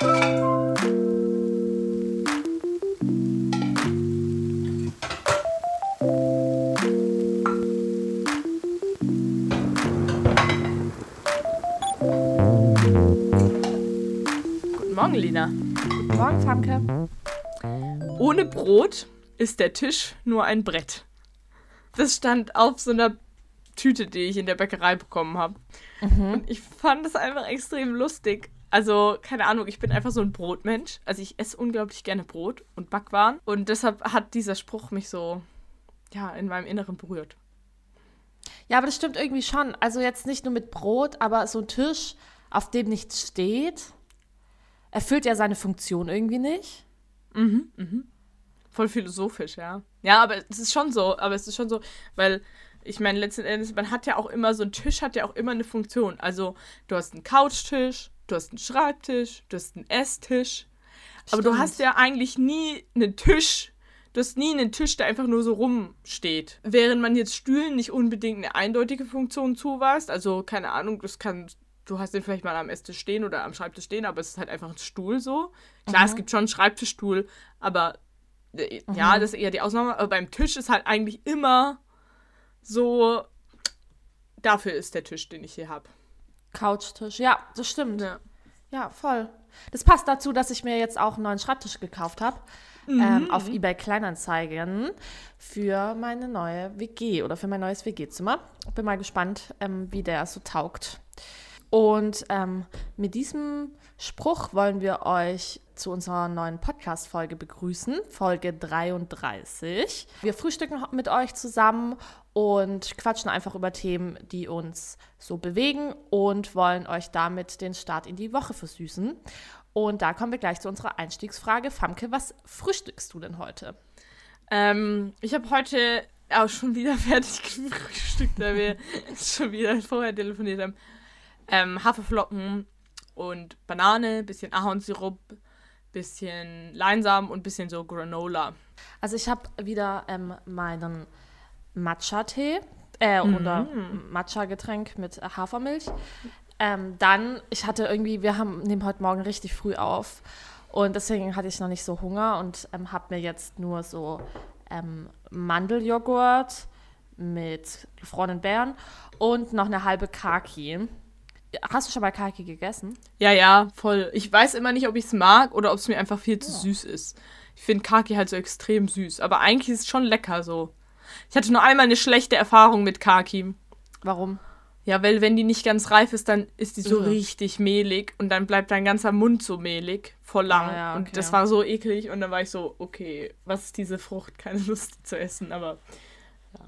Guten Morgen, Lina. Guten Morgen, Famke. Ohne Brot ist der Tisch nur ein Brett. Das stand auf so einer Tüte, die ich in der Bäckerei bekommen habe. Und ich fand das einfach extrem lustig. Also, keine Ahnung, ich bin einfach so ein Brotmensch. Also, ich esse unglaublich gerne Brot und Backwaren. Und deshalb hat dieser Spruch mich so, ja, in meinem Inneren berührt. Ja, aber das stimmt irgendwie schon. Also jetzt nicht nur mit Brot, aber so ein Tisch, auf dem nichts steht, erfüllt ja seine Funktion irgendwie nicht. Voll philosophisch, ja. Ja, aber es ist schon so, aber es ist schon so, weil ich meine, letzten Endes, man hat ja auch immer, so ein Tisch hat ja auch immer eine Funktion. Also, du hast einen Couchtisch, du hast einen Schreibtisch, du hast einen Esstisch. Aber du Stimmt. hast ja eigentlich nie einen Tisch. Du hast nie einen Tisch, der einfach nur so rumsteht. Während man jetzt Stühlen nicht unbedingt eine eindeutige Funktion zuweist. Also, keine Ahnung, das kann. Du hast den vielleicht mal am Esstisch stehen oder am Schreibtisch stehen, aber es ist halt einfach ein Stuhl so. Klar, es gibt schon einen Schreibtischstuhl, aber äh, ja, das ist eher die Ausnahme. Aber beim Tisch ist halt eigentlich immer so. Dafür ist der Tisch, den ich hier habe. Couchtisch, ja, das stimmt. Ja. Ja, voll. Das passt dazu, dass ich mir jetzt auch einen neuen Schreibtisch gekauft habe. Ähm, auf eBay Kleinanzeigen für meine neue WG oder für mein neues WG-Zimmer. Bin mal gespannt, ähm, wie der so taugt. Und ähm, mit diesem Spruch wollen wir euch zu unserer neuen Podcast-Folge begrüßen, Folge 33. Wir frühstücken mit euch zusammen und quatschen einfach über Themen, die uns so bewegen und wollen euch damit den Start in die Woche versüßen. Und da kommen wir gleich zu unserer Einstiegsfrage. Famke, was frühstückst du denn heute? Ähm, ich habe heute auch schon wieder fertig gefrühstückt, da wir schon wieder vorher telefoniert haben. Ähm, Haferflocken und Banane, bisschen Ahornsirup, bisschen Leinsamen und bisschen so Granola. Also ich habe wieder ähm, meinen Matcha-Tee äh, oder Matcha-Getränk mit Hafermilch. Ähm, dann, ich hatte irgendwie, wir haben nehmen heute Morgen richtig früh auf und deswegen hatte ich noch nicht so Hunger und ähm, habe mir jetzt nur so ähm, Mandeljoghurt mit gefrorenen Beeren und noch eine halbe Kaki. Hast du schon mal Kaki gegessen? Ja, ja, voll. Ich weiß immer nicht, ob ich es mag oder ob es mir einfach viel zu süß ist. Ich finde Kaki halt so extrem süß, aber eigentlich ist es schon lecker so. Ich hatte nur einmal eine schlechte Erfahrung mit Kaki. Warum? Ja, weil wenn die nicht ganz reif ist, dann ist die so Ugh. richtig mehlig und dann bleibt dein ganzer Mund so mehlig, voll lang. Ah, ja, okay. Und das war so eklig und dann war ich so, okay, was ist diese Frucht? Keine Lust zu essen, aber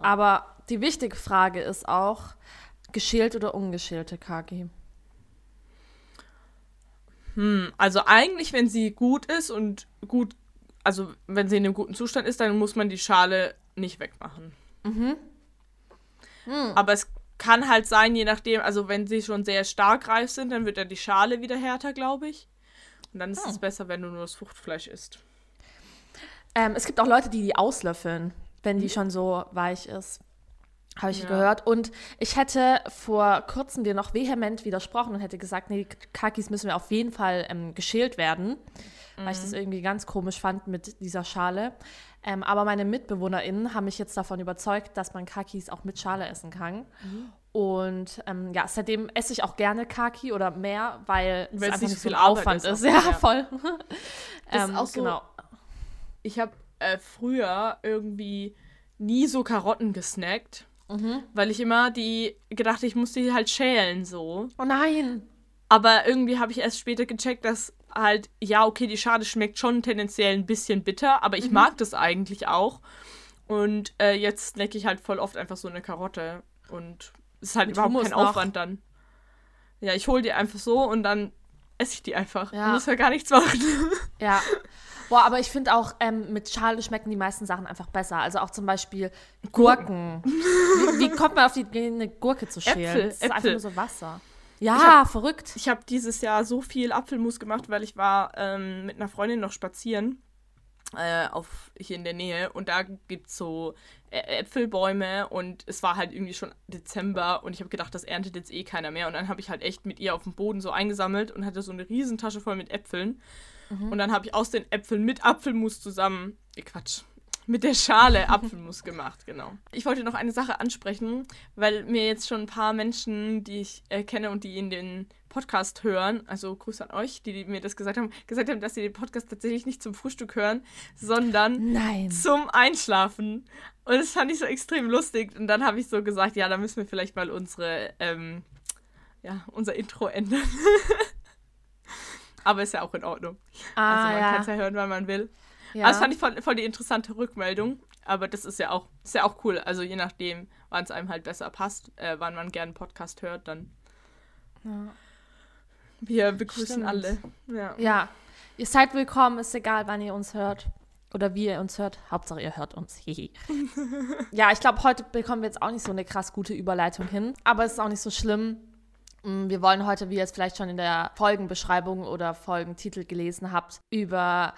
Aber die wichtige Frage ist auch, geschält oder ungeschälte Kaki? hm, also eigentlich, wenn sie gut ist und gut, also wenn sie in einem guten Zustand ist, dann muss man die Schale nicht wegmachen. Mhm. Aber es kann halt sein, je nachdem, also wenn sie schon sehr stark reif sind, dann wird ja die Schale wieder härter, glaube ich. Und dann ist Hm. es besser, wenn du nur das Fruchtfleisch isst. Ähm, es gibt auch Leute, die die auslöffeln, wenn die schon so weich ist. Habe ich Ja. gehört. Und ich hätte vor kurzem dir noch vehement widersprochen und hätte gesagt, nee, Kakis müssen wir auf jeden Fall ähm, geschält werden, weil ich das irgendwie ganz komisch fand mit dieser Schale. Ähm, aber meine MitbewohnerInnen haben mich jetzt davon überzeugt, dass man Kakis auch mit Schale essen kann. Und ähm, ja, seitdem esse ich auch gerne Kaki oder mehr, weil es einfach nicht so viel Aufwand ist ist. Ja, ja. voll. Das ist Ähm, auch so- genau. Ich habe äh, früher irgendwie nie so Karotten gesnackt, Mhm. weil ich immer die gedacht, ich muss die halt schälen so. Oh nein. Aber irgendwie habe ich erst später gecheckt, dass halt, ja, okay, die Schale schmeckt schon tendenziell ein bisschen bitter, aber ich Mhm. mag das eigentlich auch. Und äh, jetzt snacke ich halt voll oft einfach so eine Karotte. Und es ist halt Mit überhaupt Hummus kein noch. Aufwand dann. Ja, ich hole die einfach so und dann esse ich die einfach. Ja. Du musst ja gar nichts machen. Ja. Boah, aber ich finde auch, ähm, mit Schale schmecken die meisten Sachen einfach besser. Also auch zum Beispiel Gurken. wie, wie kommt man auf die Idee, eine Gurke zu schälen? Äpfel, das ist einfach Äpfel. nur so Wasser. Ja, verrückt. Ich habe dieses Jahr so viel Apfelmus gemacht, weil ich war ähm, mit einer Freundin noch spazieren. äh, auf, hier in der Nähe und da gibt es so Äpfelbäume und es war halt irgendwie schon Dezember und ich habe gedacht, das erntet jetzt eh keiner mehr und dann habe ich halt echt mit ihr auf dem Boden so eingesammelt und hatte so eine Riesentasche voll mit Äpfeln mhm. und dann habe ich aus den Äpfeln mit Apfelmus zusammen, äh, Quatsch, mit der Schale Apfelmus gemacht, genau. Ich wollte noch eine Sache ansprechen, weil mir jetzt schon ein paar Menschen, die ich äh, kenne und die in den Podcast hören, also Grüße an euch, die, die, mir das gesagt haben, gesagt haben, dass sie den Podcast tatsächlich nicht zum Frühstück hören, sondern Nein. zum Einschlafen. Und das fand ich so extrem lustig. Und dann habe ich so gesagt, ja, da müssen wir vielleicht mal unsere, ähm, ja, unser Intro ändern. Aber ist ja auch in Ordnung. Ah, also man ja. kann es ja hören, wann man will. Ja. Also das fand ich voll, voll die interessante Rückmeldung. Aber das ist ja auch, ist ja auch cool. Also je nachdem, wann es einem halt besser passt, äh, wann man gerne einen Podcast hört, dann. Ja. Wir begrüßen Stimmt. alle. Ja. ja. Ihr seid willkommen, ist egal, wann ihr uns hört. Oder wie ihr uns hört. Hauptsache, ihr hört uns. ja, ich glaube, heute bekommen wir jetzt auch nicht so eine krass gute Überleitung hin. Aber es ist auch nicht so schlimm. Mm, wir wollen heute, wie ihr es vielleicht schon in der Folgenbeschreibung oder Folgentitel gelesen habt, über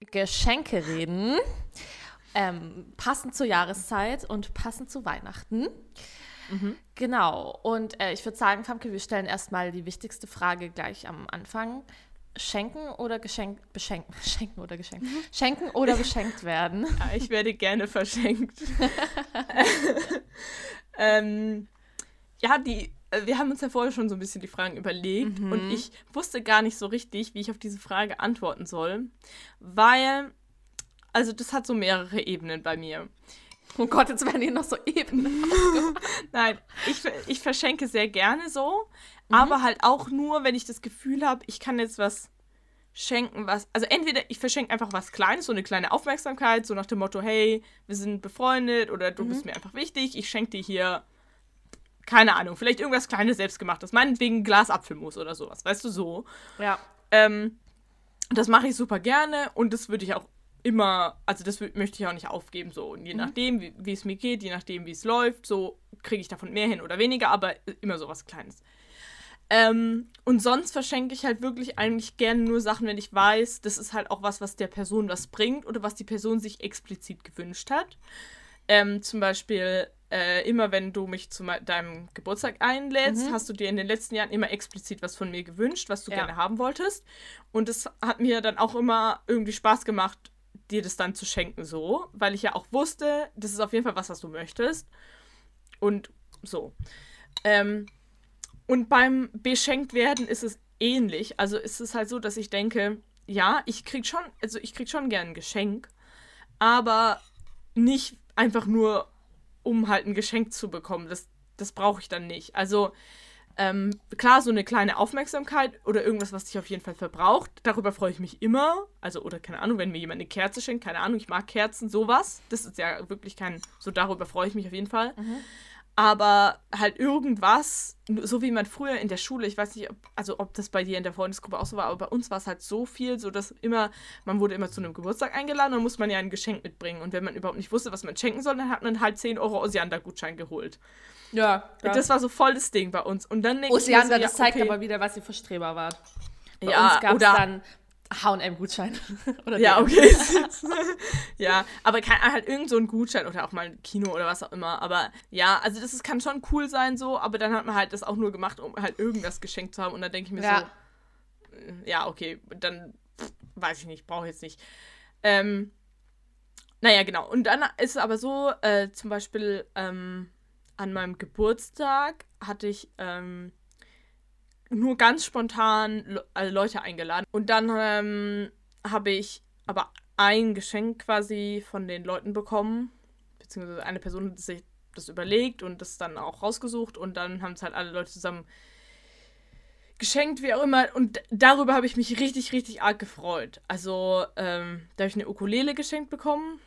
Geschenke reden. Ähm, passend zur Jahreszeit und passend zu Weihnachten. Mhm. Genau. Und äh, ich würde sagen, Famke, wir stellen erstmal die wichtigste Frage gleich am Anfang. Schenken oder geschenkt, beschenken, schenken oder geschenkt, mhm. schenken oder beschenkt werden. Ja, ich werde gerne verschenkt. ähm, ja, die, wir haben uns ja vorher schon so ein bisschen die Fragen überlegt mhm. und ich wusste gar nicht so richtig, wie ich auf diese Frage antworten soll, weil, also das hat so mehrere Ebenen bei mir. Oh Gott, jetzt werden hier noch so Ebenen. Nein, ich, ich verschenke sehr gerne so, mhm. aber halt auch nur, wenn ich das Gefühl habe, ich kann jetzt was schenken, was. Also entweder ich verschenke einfach was Kleines, so eine kleine Aufmerksamkeit, so nach dem Motto, hey, wir sind befreundet oder du mhm. bist mir einfach wichtig, ich schenke dir hier, keine Ahnung, vielleicht irgendwas Kleines selbstgemachtes, meinetwegen ein Glas Apfelmus oder sowas, weißt du so. Ja. Ähm, das mache ich super gerne und das würde ich auch immer, also das möchte ich auch nicht aufgeben, so. Und je mhm. nachdem, wie es mir geht, je nachdem, wie es läuft, so kriege ich davon mehr hin oder weniger, aber immer so was Kleines. Ähm, und sonst verschenke ich halt wirklich eigentlich gerne nur Sachen, wenn ich weiß, das ist halt auch was, was der Person was bringt oder was die Person sich explizit gewünscht hat. Ähm, zum Beispiel, äh, immer wenn du mich zu deinem Geburtstag einlädst, mhm. hast du dir in den letzten Jahren immer explizit was von mir gewünscht, was du ja. gerne haben wolltest. Und das hat mir dann auch immer irgendwie Spaß gemacht, dir das dann zu schenken, so, weil ich ja auch wusste, das ist auf jeden Fall was, was du möchtest. Und so. Ähm, und beim beschenkt werden ist es ähnlich. Also ist es halt so, dass ich denke, ja, ich krieg schon, also ich krieg schon gern ein Geschenk, aber nicht einfach nur, um halt ein Geschenk zu bekommen. Das, das brauche ich dann nicht. Also ähm, klar, so eine kleine Aufmerksamkeit oder irgendwas, was dich auf jeden Fall verbraucht. Darüber freue ich mich immer. Also, oder keine Ahnung, wenn mir jemand eine Kerze schenkt, keine Ahnung, ich mag Kerzen, sowas. Das ist ja wirklich kein, so darüber freue ich mich auf jeden Fall. Mhm. Aber halt irgendwas, so wie man früher in der Schule, ich weiß nicht, ob, also ob das bei dir in der Freundesgruppe auch so war, aber bei uns war es halt so viel, so dass immer, man wurde immer zu einem Geburtstag eingeladen, dann muss man ja ein Geschenk mitbringen. Und wenn man überhaupt nicht wusste, was man schenken soll, dann hat man halt 10 Euro Osiander-Gutschein geholt. Ja, ja. Das war so voll das Ding bei uns. Und dann Osiander, so, ja, das zeigt okay. aber wieder, was ihr für Streber wart. Bei ja, uns gab es dann H&M-Gutschein. ja, okay. ja, aber kann halt irgend so ein Gutschein oder auch mal ein Kino oder was auch immer. Aber ja, also das ist, kann schon cool sein so, aber dann hat man halt das auch nur gemacht, um halt irgendwas geschenkt zu haben. Und dann denke ich mir ja. so, ja, okay, dann pff, weiß ich nicht, brauche ich jetzt nicht. Ähm, naja, genau. Und dann ist es aber so, äh, zum Beispiel ähm, an meinem Geburtstag hatte ich ähm, nur ganz spontan Le Leute eingeladen. Und dann ähm, habe ich aber ein Geschenk quasi von den Leuten bekommen. Beziehungsweise eine Person hat sich das überlegt und das dann auch rausgesucht. Und dann haben es halt alle Leute zusammen geschenkt, wie auch immer. Und darüber habe ich mich richtig, richtig arg gefreut. Also, ähm, da habe ich eine Ukulele geschenkt bekommen.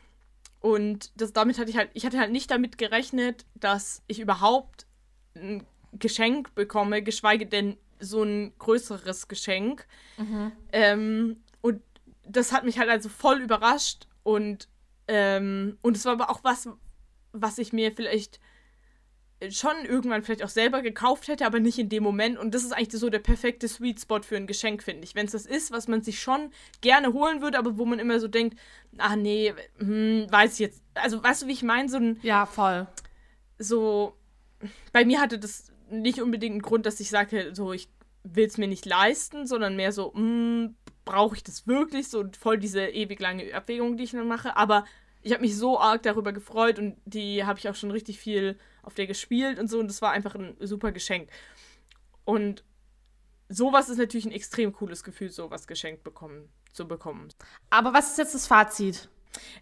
Und das, damit hatte ich halt, ich hatte halt nicht damit gerechnet, dass ich überhaupt ein Geschenk bekomme, geschweige denn so ein größeres Geschenk. Mhm. Ähm, und das hat mich halt also voll überrascht und ähm, und es war aber auch was, was ich mir vielleicht schon irgendwann vielleicht auch selber gekauft hätte, aber nicht in dem Moment. Und das ist eigentlich so der perfekte Sweet Spot für ein Geschenk, finde ich. Wenn es das ist, was man sich schon gerne holen würde, aber wo man immer so denkt, ach nee, hm, weiß ich jetzt. Also weißt du, wie ich meine? So ein. Ja, voll. So. Bei mir hatte das nicht unbedingt einen Grund, dass ich sage, so, ich will es mir nicht leisten, sondern mehr so, hm, brauche ich das wirklich? So voll diese ewig lange Abwägung, die ich dann mache. Aber ich habe mich so arg darüber gefreut und die habe ich auch schon richtig viel auf der gespielt und so und das war einfach ein super Geschenk. Und sowas ist natürlich ein extrem cooles Gefühl, sowas geschenkt bekommen, zu bekommen. Aber was ist jetzt das Fazit?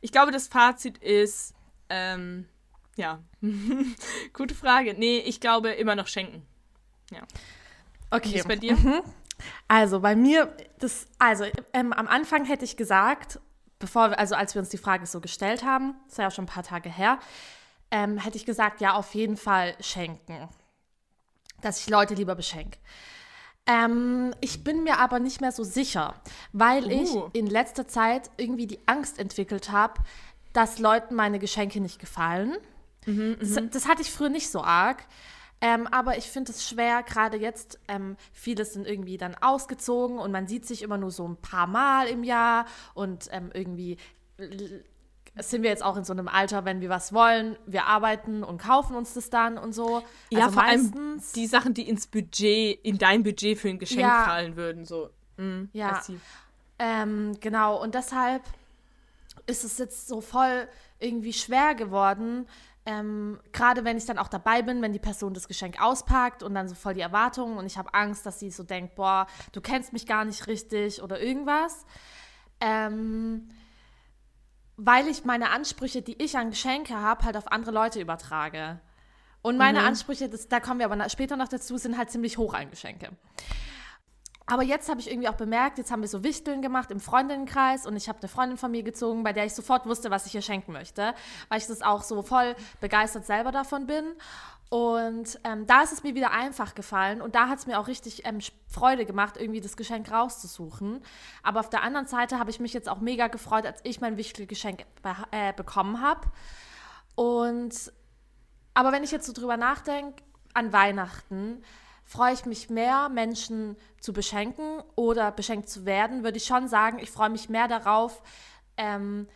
Ich glaube, das Fazit ist, ähm, ja, gute Frage. Nee, ich glaube immer noch schenken. Ja. Okay. Wie ist bei dir? Mhm. Also bei mir, das, also ähm, am Anfang hätte ich gesagt, bevor, also als wir uns die Frage so gestellt haben, das ist ja auch schon ein paar Tage her, ähm, hätte ich gesagt, ja, auf jeden Fall schenken. Dass ich Leute lieber beschenke. Ähm, ich bin mir aber nicht mehr so sicher, weil uh. ich in letzter Zeit irgendwie die Angst entwickelt habe, dass Leuten meine Geschenke nicht gefallen. Mhm, das, mhm. das, hatte ich früher nicht so arg. Ähm, aber ich finde es schwer, gerade jetzt, ähm, viele sind irgendwie dann ausgezogen und man sieht sich immer nur so ein paar Mal im Jahr und ähm, irgendwie sind wir jetzt auch in so einem Alter, wenn wir was wollen, wir arbeiten und kaufen uns das dann und so. Ja, also vor allem die Sachen, die ins Budget, in dein Budget für ein Geschenk ja, fallen würden, so. Mhm, ja, ähm, genau. Und deshalb ist es jetzt so voll irgendwie schwer geworden, ähm, Gerade wenn ich dann auch dabei bin, wenn die Person das Geschenk auspackt und dann so voll die Erwartungen und ich habe Angst, dass sie so denkt, boah, du kennst mich gar nicht richtig oder irgendwas. Ähm, weil ich meine Ansprüche, die ich an Geschenke habe, halt auf andere Leute übertrage. Und meine mhm. Ansprüche, das, da kommen wir aber später noch dazu, sind halt ziemlich hoch an Geschenke. Aber jetzt habe ich irgendwie auch bemerkt, jetzt haben wir so Wichteln gemacht im Freundinnenkreis und ich habe eine Freundin von mir gezogen, bei der ich sofort wusste, was ich ihr schenken möchte, weil ich das auch so voll begeistert selber davon bin. Und ähm, da ist es mir wieder einfach gefallen und da hat es mir auch richtig ähm, Freude gemacht, irgendwie das Geschenk rauszusuchen. Aber auf der anderen Seite habe ich mich jetzt auch mega gefreut, als ich mein Wichtelgeschenk be äh, bekommen habe. Und aber wenn ich jetzt so drüber nachdenke, an Weihnachten, freue ich mich mehr, Menschen zu beschenken oder beschenkt zu werden, würde ich schon sagen, ich freue mich mehr darauf, ähm,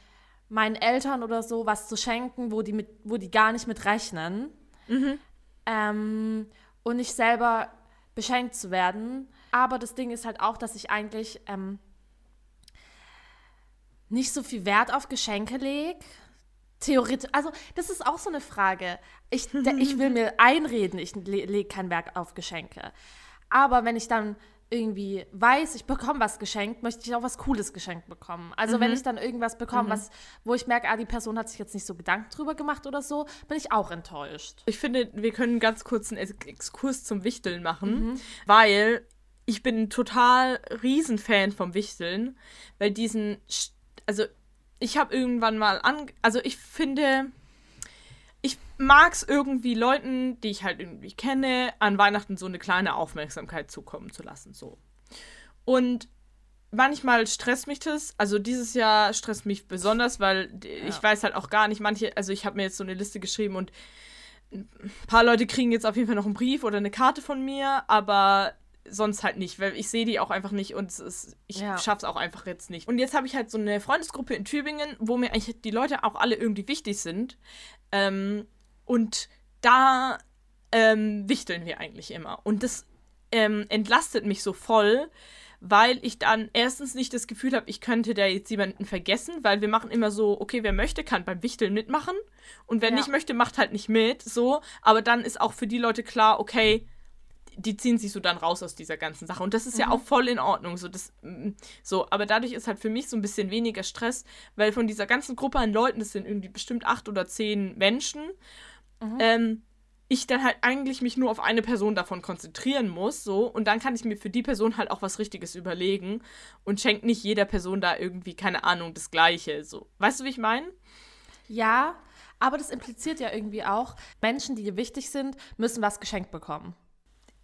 meinen Eltern oder so was zu schenken, wo die, mit, wo die gar nicht mit rechnen. Mhm. Ähm, und nicht selber beschenkt zu werden. Aber das Ding ist halt auch, dass ich eigentlich ähm, nicht so viel Wert auf Geschenke lege. Theoretisch, also das ist auch so eine Frage. Ich, ich will mir einreden, ich lege kein Wert auf Geschenke. Aber wenn ich dann irgendwie weiß, ich bekomme was geschenkt, möchte ich auch was Cooles geschenkt bekommen. Also mhm. wenn ich dann irgendwas bekomme, mhm. was, wo ich merke, ah, die Person hat sich jetzt nicht so Gedanken drüber gemacht oder so, bin ich auch enttäuscht. Ich finde, wir können ganz kurz einen Exkurs zum Wichteln machen, mhm. weil ich bin total Riesenfan vom Wichteln, weil diesen, also ich habe irgendwann mal an, also ich finde, ich mag es irgendwie Leuten, die ich halt irgendwie kenne, an Weihnachten so eine kleine Aufmerksamkeit zukommen zu lassen, so. Und manchmal stresst mich das, also dieses Jahr stresst mich besonders, weil ja. ich weiß halt auch gar nicht, manche, also ich habe mir jetzt so eine Liste geschrieben und ein paar Leute kriegen jetzt auf jeden Fall noch einen Brief oder eine Karte von mir, aber sonst halt nicht, weil ich sehe die auch einfach nicht und ist, ich ja. schaff's auch einfach jetzt nicht. Und jetzt habe ich halt so eine Freundesgruppe in Tübingen, wo mir eigentlich die Leute auch alle irgendwie wichtig sind. Ähm, und da ähm, wichteln wir eigentlich immer. Und das ähm, entlastet mich so voll, weil ich dann erstens nicht das Gefühl habe, ich könnte da jetzt jemanden vergessen, weil wir machen immer so, okay, wer möchte, kann beim Wichteln mitmachen und wer ja. nicht möchte, macht halt nicht mit, so. Aber dann ist auch für die Leute klar, okay, die ziehen sich so dann raus aus dieser ganzen Sache. Und das ist mhm. ja auch voll in Ordnung. So, das, mm, so, aber dadurch ist halt für mich so ein bisschen weniger Stress, weil von dieser ganzen Gruppe an Leuten, das sind irgendwie bestimmt acht oder zehn Menschen, mhm. ähm, ich dann halt eigentlich mich nur auf eine Person davon konzentrieren muss, so, und dann kann ich mir für die Person halt auch was Richtiges überlegen und schenkt nicht jeder Person da irgendwie, keine Ahnung, das Gleiche, so. Weißt du, wie ich meine? Ja, aber das impliziert ja irgendwie auch, Menschen, die dir wichtig sind, müssen was geschenkt bekommen.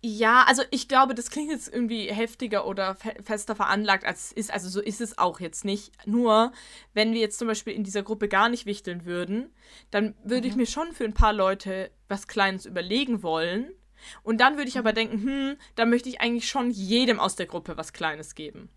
Ja, also ich glaube, das klingt jetzt irgendwie heftiger oder fe fester veranlagt, als es ist. Also so ist es auch jetzt nicht. Nur, wenn wir jetzt zum Beispiel in dieser Gruppe gar nicht wichteln würden, dann würde mhm. ich mir schon für ein paar Leute was Kleines überlegen wollen. Und dann würde ich mhm. aber denken, hm, da möchte ich eigentlich schon jedem aus der Gruppe was Kleines geben.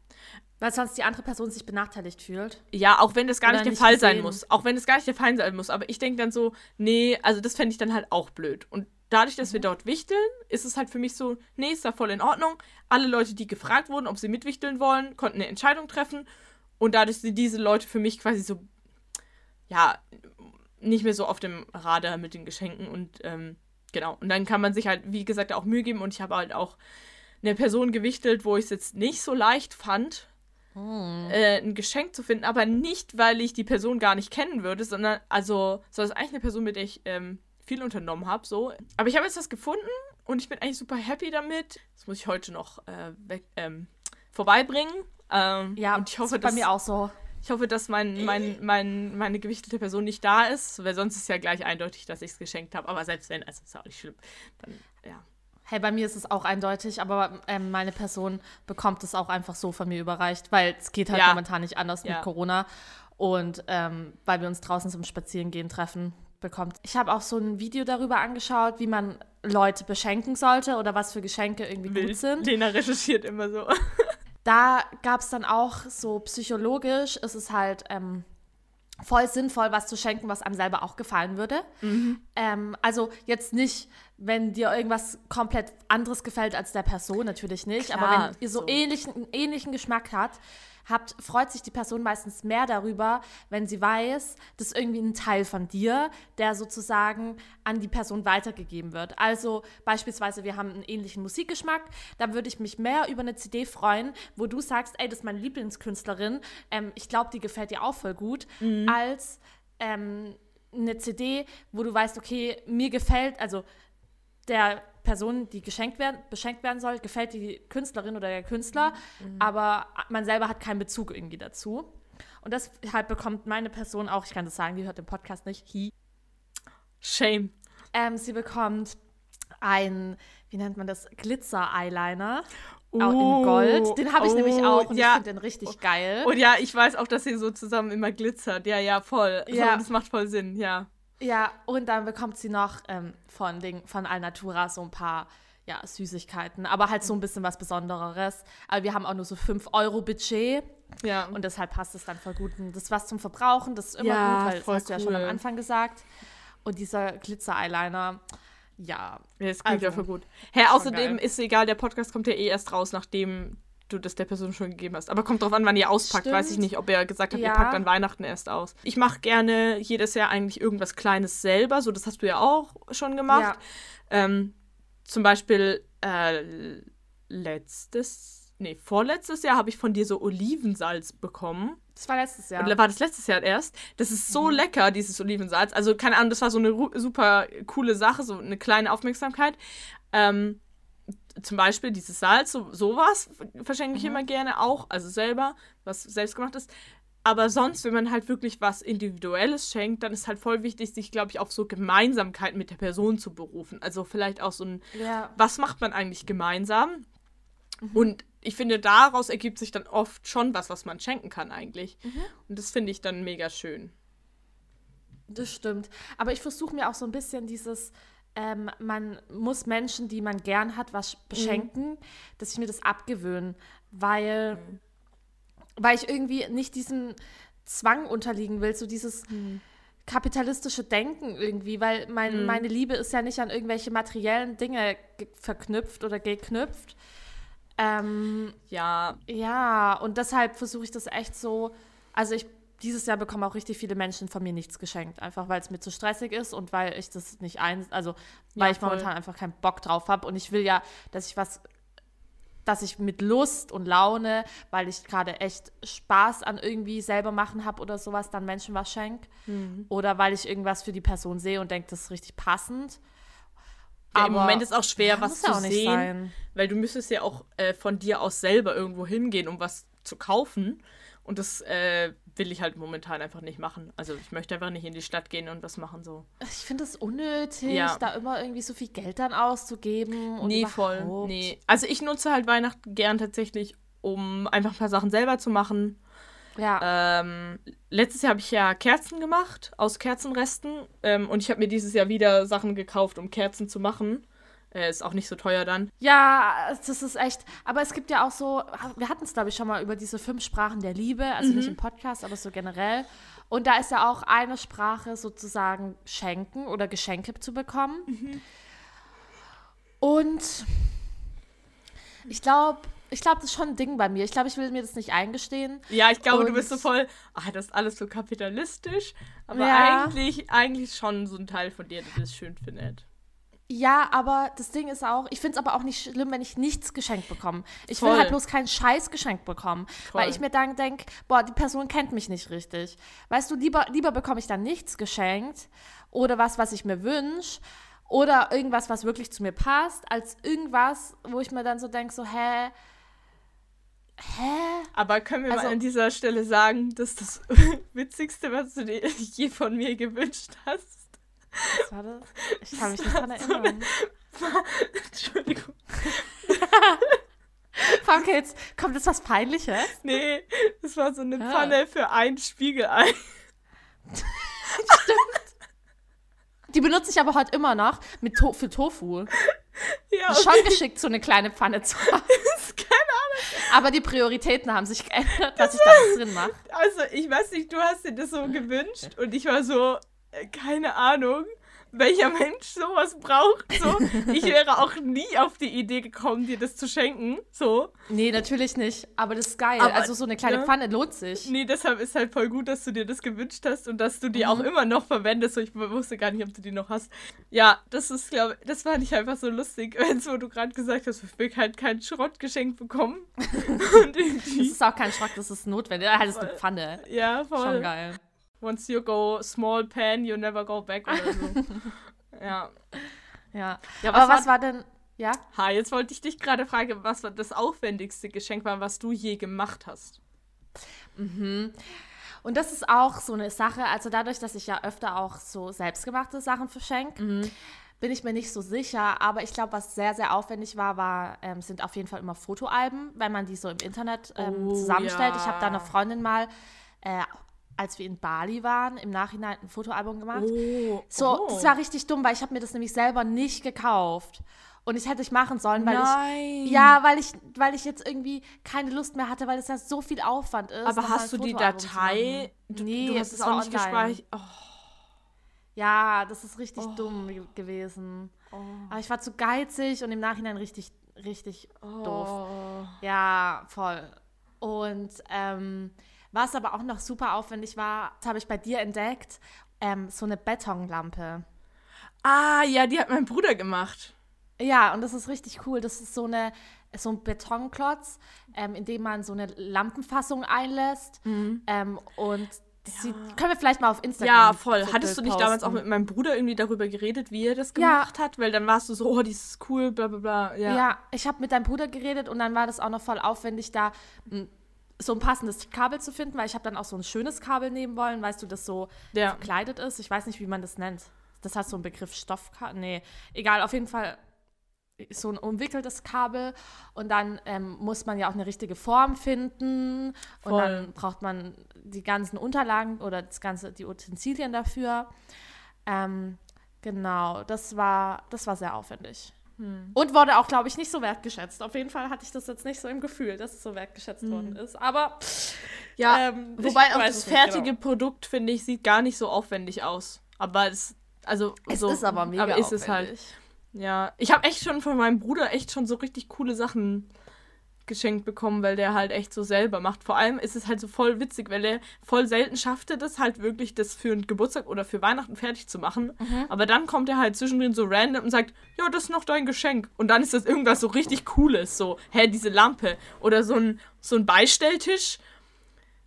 Weil sonst die andere Person sich benachteiligt fühlt. Ja, auch wenn das gar nicht der nicht Fall gesehen. sein muss. Auch wenn das gar nicht der Fall sein muss. Aber ich denke dann so, nee, also das fände ich dann halt auch blöd. Und dadurch, dass mhm. wir dort wichteln, ist es halt für mich so, nee, ist da voll in Ordnung. Alle Leute, die gefragt wurden, ob sie mitwichteln wollen, konnten eine Entscheidung treffen. Und dadurch sind diese Leute für mich quasi so, ja, nicht mehr so auf dem Radar mit den Geschenken. Und ähm, genau. Und dann kann man sich halt, wie gesagt, auch Mühe geben. Und ich habe halt auch eine Person gewichtelt, wo ich es jetzt nicht so leicht fand, hm. äh, ein Geschenk zu finden, aber nicht, weil ich die Person gar nicht kennen würde, sondern also, so ist eigentlich eine Person, mit der ich ähm, viel unternommen habe. So. Aber ich habe jetzt was gefunden und ich bin eigentlich super happy damit. Das muss ich heute noch äh, weg, ähm, vorbeibringen. Ähm, ja, und ich hoffe, das ist bei mir auch so. Ich hoffe, dass mein, mein, mein, meine gewichtete Person nicht da ist, weil sonst ist ja gleich eindeutig, dass ich es geschenkt habe. Aber selbst wenn, also ist ja auch nicht schlimm. Dann, ja. Hey, bei mir ist es auch eindeutig, aber ähm, meine Person bekommt es auch einfach so von mir überreicht, weil es geht halt ja. momentan nicht anders ja. mit Corona. Und ähm, weil wir uns draußen zum Spazierengehen treffen, bekommt. Ich habe auch so ein Video darüber angeschaut, wie man Leute beschenken sollte oder was für Geschenke irgendwie Wild. gut sind. Lena recherchiert immer so. da gab es dann auch so psychologisch, ist es halt ähm, voll sinnvoll, was zu schenken, was einem selber auch gefallen würde. Mhm. Ähm, also jetzt nicht, wenn dir irgendwas komplett anderes gefällt als der Person, natürlich nicht, Klar, aber wenn ihr so, so. Ähnlichen, ähnlichen Geschmack habt, habt, freut sich die Person meistens mehr darüber, wenn sie weiß, dass irgendwie ein Teil von dir, der sozusagen an die Person weitergegeben wird. Also beispielsweise, wir haben einen ähnlichen Musikgeschmack, dann würde ich mich mehr über eine CD freuen, wo du sagst, ey, das ist meine Lieblingskünstlerin, ähm, ich glaube, die gefällt dir auch voll gut, mhm. als ähm, eine CD, wo du weißt, okay, mir gefällt, also der Person, die geschenkt werden, beschenkt werden soll, gefällt die Künstlerin oder der Künstler, mhm. aber man selber hat keinen Bezug irgendwie dazu. Und deshalb bekommt meine Person auch, ich kann das sagen, die hört den Podcast nicht, he. Shame. Ähm, sie bekommt ein, wie nennt man das, Glitzer-Eyeliner. Uh, in Gold. Den habe ich uh, nämlich oh, auch und ja. ich finde den richtig geil. Und ja, ich weiß auch, dass sie so zusammen immer glitzert. Ja, ja, voll. Ja. das macht voll Sinn, ja. Ja, und dann bekommt sie noch ähm, von, den, von Alnatura so ein paar ja, Süßigkeiten, aber halt so ein bisschen was Besonderes. Aber wir haben auch nur so 5 Euro Budget. Ja. Und deshalb passt es dann voll gut. Und das ist was zum Verbrauchen, das ist immer ja, gut, weil das hast cool. du ja schon am Anfang gesagt. Und dieser Glitzer-Eyeliner, ja. Ja, das klingt also, ja voll gut. Hä, hey, außerdem ist egal, der Podcast kommt ja eh erst raus, nachdem du das der Person schon gegeben hast. Aber kommt drauf an, wann ihr auspackt. Stimmt. Weiß ich nicht, ob er gesagt hat, ja. ihr packt an Weihnachten erst aus. Ich mache gerne jedes Jahr eigentlich irgendwas Kleines selber. So, das hast du ja auch schon gemacht. Ja. Ähm, zum Beispiel äh, letztes, nee, vorletztes Jahr habe ich von dir so Olivensalz bekommen. Das war letztes Jahr. Oder war das letztes Jahr erst? Das ist so mhm. lecker, dieses Olivensalz. Also, keine Ahnung, das war so eine super coole Sache, so eine kleine Aufmerksamkeit. Ähm, zum Beispiel dieses Salz, so, sowas verschenke ich mhm. immer gerne auch, also selber, was selbst gemacht ist. Aber sonst, wenn man halt wirklich was Individuelles schenkt, dann ist halt voll wichtig, sich, glaube ich, auf so Gemeinsamkeit mit der Person zu berufen. Also vielleicht auch so ein, ja. was macht man eigentlich gemeinsam? Mhm. Und ich finde, daraus ergibt sich dann oft schon was, was man schenken kann eigentlich. Mhm. Und das finde ich dann mega schön. Das stimmt. Aber ich versuche mir auch so ein bisschen dieses, ähm, man muss Menschen, die man gern hat, was beschenken, mhm. dass ich mir das abgewöhne, weil, mhm. weil ich irgendwie nicht diesem Zwang unterliegen will, so dieses mhm. kapitalistische Denken irgendwie, weil mein, mhm. meine Liebe ist ja nicht an irgendwelche materiellen Dinge verknüpft oder geknüpft. Ähm, ja. Ja, und deshalb versuche ich das echt so, also ich dieses Jahr bekommen auch richtig viele Menschen von mir nichts geschenkt, einfach weil es mir zu stressig ist und weil ich das nicht ein, also weil ja, ich momentan einfach keinen Bock drauf habe und ich will ja, dass ich was, dass ich mit Lust und Laune, weil ich gerade echt Spaß an irgendwie selber machen habe oder sowas, dann Menschen was schenke mhm. oder weil ich irgendwas für die Person sehe und denke, das ist richtig passend. Ja, Im Moment ist auch schwer, was zu sehen, sein. weil du müsstest ja auch äh, von dir aus selber irgendwo hingehen, um was zu kaufen. Und das äh, will ich halt momentan einfach nicht machen. Also ich möchte einfach nicht in die Stadt gehen und was machen so. Ich finde es unnötig, ja. da immer irgendwie so viel Geld dann auszugeben. Und nee, voll. Nee. Also ich nutze halt Weihnachten gern tatsächlich, um einfach ein paar Sachen selber zu machen. Ja. Ähm, letztes Jahr habe ich ja Kerzen gemacht aus Kerzenresten ähm, und ich habe mir dieses Jahr wieder Sachen gekauft, um Kerzen zu machen. Äh, ist auch nicht so teuer dann. Ja, das ist echt. Aber es gibt ja auch so, wir hatten es, glaube ich, schon mal über diese fünf Sprachen der Liebe, also mhm. nicht im Podcast, aber so generell. Und da ist ja auch eine Sprache sozusagen Schenken oder Geschenke zu bekommen. Mhm. Und ich glaube, ich glaube, das ist schon ein Ding bei mir. Ich glaube, ich will mir das nicht eingestehen. Ja, ich glaube, und du bist so voll, ah, das ist alles so kapitalistisch. Aber ja. eigentlich, eigentlich schon so ein Teil von dir, der das schön findet. Ja, aber das Ding ist auch, ich finde es aber auch nicht schlimm, wenn ich nichts geschenkt bekomme. Ich Voll. will halt bloß kein Scheiß geschenkt bekommen. Voll. Weil ich mir dann denke, boah, die Person kennt mich nicht richtig. Weißt du, lieber, lieber bekomme ich dann nichts geschenkt oder was, was ich mir wünsche oder irgendwas, was wirklich zu mir passt, als irgendwas, wo ich mir dann so denke, so, hä, Hä? Aber können wir also, mal an dieser Stelle sagen, dass das Witzigste, was du dir je von mir gewünscht hast, was war das? Ich kann mich nicht dran erinnern. Entschuldigung. Franke, jetzt kommt jetzt was Peinliches? Nee, das war so eine ja. Pfanne für ein Spiegelei. Stimmt. Die benutze ich aber heute immer noch mit to für Tofu. Ja, okay. Schon geschickt, so eine kleine Pfanne zu haben. keine Ahnung. Aber die Prioritäten haben sich geändert, was ich da drin mache. Also, ich weiß nicht, du hast dir das so gewünscht und ich war so, keine Ahnung, welcher Mensch sowas braucht. So. Ich wäre auch nie auf die Idee gekommen, dir das zu schenken. So. Nee, natürlich nicht. Aber das ist geil. Aber, also so eine kleine ja. Pfanne lohnt sich. Nee, deshalb ist halt voll gut, dass du dir das gewünscht hast und dass du die mhm. auch immer noch verwendest. So, ich wusste gar nicht, ob du die noch hast. Ja, das ist, glaube ich, das fand ich einfach so lustig, wo du gerade gesagt hast, ich will halt kein Schrott geschenkt bekommen. und das ist auch kein Schrott, das ist notwendig. Halt ist eine Pfanne. Ja, voll. Schon geil once you go small pan, you never go back oder so. ja. Ja. ja was Aber was war, war denn. Ja? Ha, jetzt wollte ich dich gerade fragen, was das aufwendigste Geschenk war, was du je gemacht hast. Mhm. Und das ist auch so eine Sache, also dadurch, dass ich ja öfter auch so selbstgemachte Sachen verschenke, mhm. bin ich mir nicht so sicher. Aber ich glaube, was sehr, sehr aufwendig war, war ähm, sind auf jeden Fall immer Fotoalben, wenn man die so im Internet ähm, oh, zusammenstellt. Ja. Ich habe da einer Freundin mal äh, als wir in Bali waren, im Nachhinein ein Fotoalbum gemacht. Oh, so, oh. das war richtig dumm, weil ich habe mir das nämlich selber nicht gekauft. Und ich hätte ich machen sollen, weil Nein. ich ja, weil ich weil ich jetzt irgendwie keine Lust mehr hatte, weil es ja so viel Aufwand ist. Aber hast du die Datei? Du, nee, du hast es auch nicht gespeichert. Oh. Ja, das ist richtig oh. dumm gewesen. Oh. Aber ich war zu geizig und im Nachhinein richtig richtig doof. Oh. Ja, voll. Und ähm, was aber auch noch super aufwendig war, das habe ich bei dir entdeckt, ähm, so eine Betonlampe. Ah, ja, die hat mein Bruder gemacht. Ja, und das ist richtig cool. Das ist so, eine, so ein Betonklotz, ähm, in dem man so eine Lampenfassung einlässt. Mhm. Ähm, und ja. können wir vielleicht mal auf Instagram. Ja, voll. Hattest du nicht posten. damals auch mit meinem Bruder irgendwie darüber geredet, wie er das gemacht ja. hat? Weil dann warst du so, oh, die ist cool, bla bla bla. Ja, ja ich habe mit deinem Bruder geredet und dann war das auch noch voll aufwendig, da so ein passendes Kabel zu finden, weil ich habe dann auch so ein schönes Kabel nehmen wollen, weißt du, das so ja. verkleidet ist. Ich weiß nicht, wie man das nennt. Das hat so einen Begriff Stoffkabel. Nee, egal, auf jeden Fall so ein umwickeltes Kabel und dann ähm, muss man ja auch eine richtige Form finden Voll. und dann braucht man die ganzen Unterlagen oder das ganze die Utensilien dafür. Ähm, genau, das war das war sehr aufwendig. Hm. Und wurde auch, glaube ich, nicht so wertgeschätzt. Auf jeden Fall hatte ich das jetzt nicht so im Gefühl, dass es so wertgeschätzt hm. worden ist. Aber ja, ähm, wobei auch das fertige genau. Produkt, finde ich, sieht gar nicht so aufwendig aus. Aber es, also es so, ist aber mega aber ist aufwendig. es halt. Ja, ich habe echt schon von meinem Bruder echt schon so richtig coole Sachen geschenkt bekommen, weil der halt echt so selber macht. Vor allem ist es halt so voll witzig, weil er voll selten schaffte das halt wirklich, das für einen Geburtstag oder für Weihnachten fertig zu machen. Mhm. Aber dann kommt er halt zwischendrin so random und sagt, ja, das ist noch dein Geschenk. Und dann ist das irgendwas so richtig Cooles, so, hä, diese Lampe. Oder so ein, so ein Beistelltisch,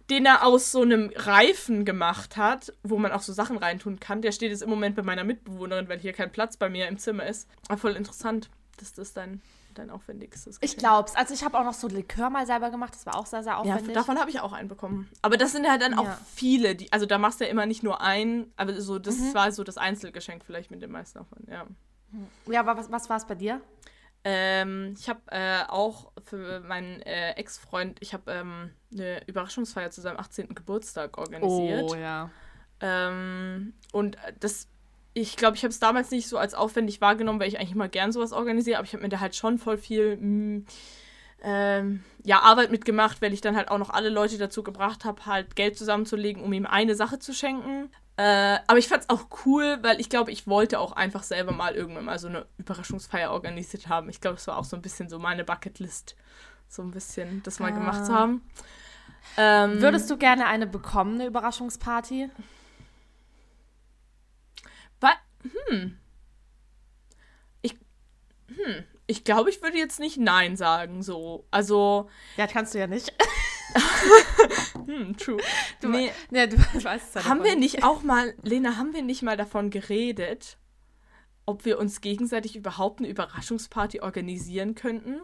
den er aus so einem Reifen gemacht hat, wo man auch so Sachen reintun kann. Der steht jetzt im Moment bei meiner Mitbewohnerin, weil hier kein Platz bei mir im Zimmer ist. Aber voll interessant, dass das dein dein aufwendigstes Geschenk? Ich glaub's. Also ich habe auch noch so Likör mal selber gemacht, das war auch sehr, sehr aufwendig. Ja, davon habe ich auch einen bekommen. Aber das sind halt dann ja. auch viele, die, also da machst du ja immer nicht nur einen, aber so, das mhm. war so das Einzelgeschenk vielleicht mit dem meisten Aufwand, ja. Ja, aber was, was war es bei dir? Ähm, ich habe äh, auch für meinen äh, Ex-Freund, ich habe ähm, eine Überraschungsfeier zu seinem 18. Geburtstag organisiert. Oh, ja. Ähm, und das, ich glaube, ich habe es damals nicht so als aufwendig wahrgenommen, weil ich eigentlich immer gern sowas organisiere, aber ich habe mir da halt schon voll viel mh, mm, ähm, ja, Arbeit mitgemacht, weil ich dann halt auch noch alle Leute dazu gebracht habe, halt Geld zusammenzulegen, um ihm eine Sache zu schenken. Äh, aber ich fand es auch cool, weil ich glaube, ich wollte auch einfach selber mal irgendwann mal so eine Überraschungsfeier organisiert haben. Ich glaube, es war auch so ein bisschen so meine Bucketlist, so ein bisschen das mal ah. gemacht zu haben. Ähm, Würdest du gerne eine bekommen, eine Überraschungsparty? Weil, hm. Ich, hm. Ich glaube, ich würde jetzt nicht Nein sagen, so. Also. Ja, kannst du ja nicht. hm, true. Du, nee, nee, du weißt es Haben wir nicht auch mal, Lena, haben wir nicht mal davon geredet, ob wir uns gegenseitig überhaupt eine Überraschungsparty organisieren könnten?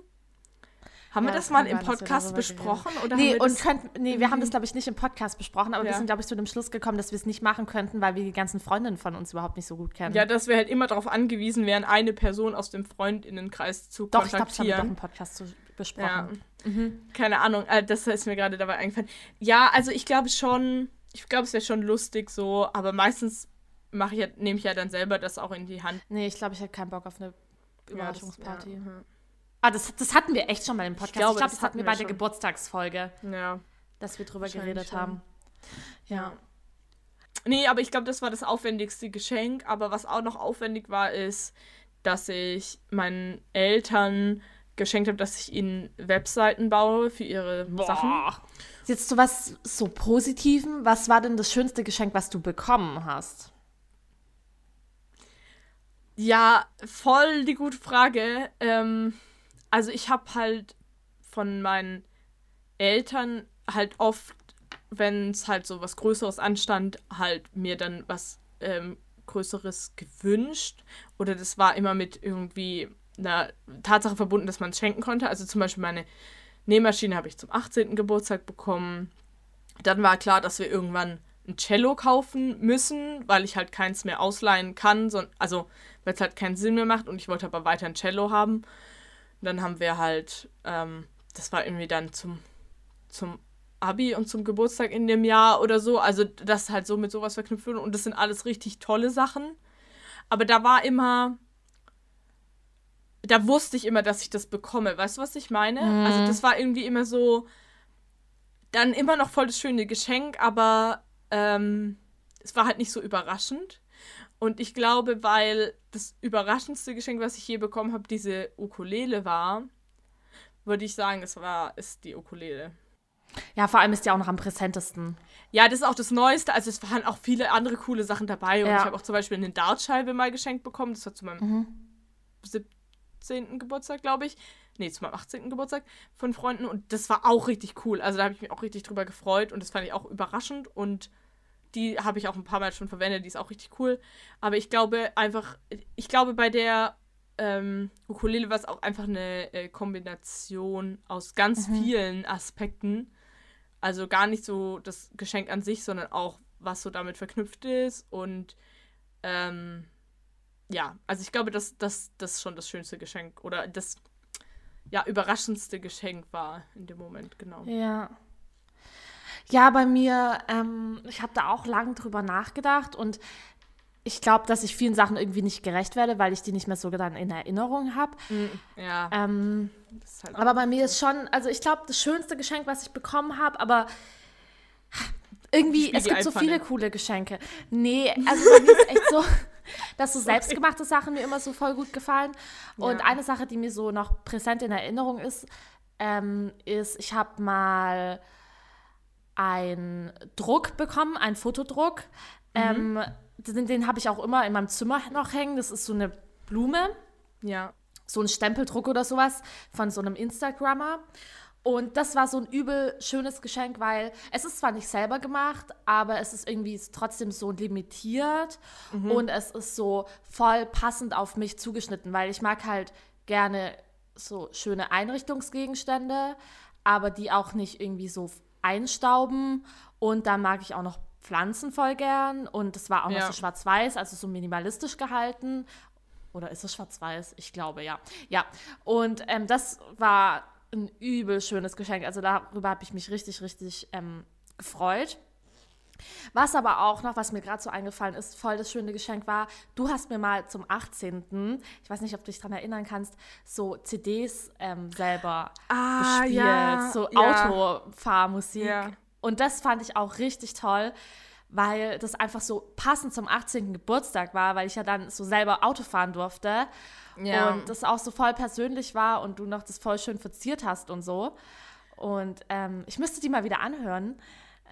Haben ja, wir das, das mal im Podcast besprochen? Oder nee, und könnt, nee, wir haben das, glaube ich, nicht im Podcast besprochen, aber ja. wir sind, glaube ich, zu dem Schluss gekommen, dass wir es nicht machen könnten, weil wir die ganzen Freundinnen von uns überhaupt nicht so gut kennen. Ja, dass wir halt immer darauf angewiesen wären, eine Person aus dem Freundinnenkreis zu doch, kontaktieren. Doch, ich glaube, das haben wir doch im Podcast zu, besprochen. Ja. Mhm. Keine Ahnung, äh, das ist mir gerade dabei eingefallen. Ja, also ich glaube schon, ich glaube, es wäre schon lustig so, aber meistens mache ich, nehme ich ja dann selber das auch in die Hand. Nee, ich glaube, ich hätte keinen Bock auf eine Überraschungsparty. Ja, das, ja. Ah, das, das hatten wir echt schon mal im Podcast. Ich glaube, ich glaub, das, das, hatten wir bei der Geburtstagsfolge. Ja. Dass wir drüber geredet schon. haben. Ja. Nee, aber ich glaube, das war das aufwendigste Geschenk. Aber was auch noch aufwendig war, ist, dass ich meinen Eltern geschenkt habe, dass ich ihnen Webseiten baue für ihre Boah. Sachen. Jetzt zu was so Positivem. Was war denn das schönste Geschenk, was du bekommen hast? Ja, voll die gute Frage. Ähm, also ich habe halt von meinen Eltern halt oft, wenn es halt so was Größeres anstand, halt mir dann was ähm, Größeres gewünscht. Oder das war immer mit irgendwie einer Tatsache verbunden, dass man es schenken konnte. Also zum Beispiel meine Nähmaschine habe ich zum 18. Geburtstag bekommen. Dann war klar, dass wir irgendwann ein Cello kaufen müssen, weil ich halt keins mehr ausleihen kann. So, also weil es halt keinen Sinn mehr macht und ich wollte aber weiter ein Cello haben dann haben wir halt, ähm, das war irgendwie dann zum, zum Abi und zum Geburtstag in dem Jahr oder so. Also das halt so mit sowas verknüpft wird. Und das sind alles richtig tolle Sachen. Aber da war immer, da wusste ich immer, dass ich das bekomme. Weißt du, was ich meine? Mhm. Also das war irgendwie immer so, dann immer noch voll das schöne Geschenk, aber ähm, es war halt nicht so überraschend. Und ich glaube, weil das überraschendste Geschenk, was ich je bekommen habe, diese Ukulele war, würde ich sagen, es war, ist die Ukulele. Ja, vor allem ist die auch noch am präsentesten. Ja, das ist auch das Neueste. Also es waren auch viele andere coole Sachen dabei. Und ja. ich habe auch zum Beispiel eine Dartscheibe mal geschenkt bekommen. Das war zu meinem mhm. 17. Geburtstag, glaube ich. Nee, zu meinem 18. Geburtstag von Freunden. Und das war auch richtig cool. Also da habe ich mich auch richtig drüber gefreut. Und das fand ich auch überraschend. Und die habe ich auch ein paar Mal schon verwendet, die ist auch richtig cool. Aber ich glaube einfach, ich glaube bei der ähm, Ukulele war es auch einfach eine äh, Kombination aus ganz mhm. vielen Aspekten. Also gar nicht so das Geschenk an sich, sondern auch, was so damit verknüpft ist. Und ähm, ja, also ich glaube, dass das schon das schönste Geschenk oder das ja, überraschendste Geschenk war in dem Moment, genau. Ja. Ja, bei mir, ähm, ich habe da auch lange drüber nachgedacht und ich glaube, dass ich vielen Sachen irgendwie nicht gerecht werde, weil ich die nicht mehr so dann in Erinnerung habe. Mm, ja. Ähm, halt aber bei mir ist schon, also ich glaube, das schönste Geschenk, was ich bekommen habe, aber irgendwie, es gibt so viele coole Geschenke. Nee, also bei mir ist echt so, dass so selbstgemachte Sachen mir immer so voll gut gefallen. Und ja. eine Sache, die mir so noch präsent in Erinnerung ist, ähm, ist, ich habe mal einen Druck bekommen, einen Fotodruck. Mhm. Ähm, den, den habe ich auch immer in meinem Zimmer noch hängen. Das ist so eine Blume. Ja. So ein Stempeldruck oder sowas von so einem Instagrammer. Und das war so ein übel schönes Geschenk, weil es ist zwar nicht selber gemacht, aber es ist irgendwie trotzdem so limitiert mhm. und es ist so voll passend auf mich zugeschnitten, weil ich mag halt gerne so schöne Einrichtungsgegenstände, aber die auch nicht irgendwie so einstauben. Und dann mag ich auch noch Pflanzen voll gern. Und es war auch Ja. noch so schwarz-weiß, also so minimalistisch gehalten. Oder ist es schwarz-weiß? Ich glaube, ja. Ja. Und ähm, das war ein übel schönes Geschenk. Also darüber habe ich mich richtig, richtig ähm, gefreut. Was aber auch noch, was mir gerade so eingefallen ist, voll das schöne Geschenk war, du hast mir mal zum 18., ich weiß nicht, ob du dich daran erinnern kannst, so CDs ähm, selber Ah, gespielt, ja, so ja. Autofahrmusik. Ja. Und das fand ich auch richtig toll, weil das einfach so passend zum 18. Geburtstag war, weil ich ja dann so selber Auto fahren durfte. Ja. Und das auch so voll persönlich war und du noch das voll schön verziert hast und so. Und ähm, ich müsste die mal wieder anhören,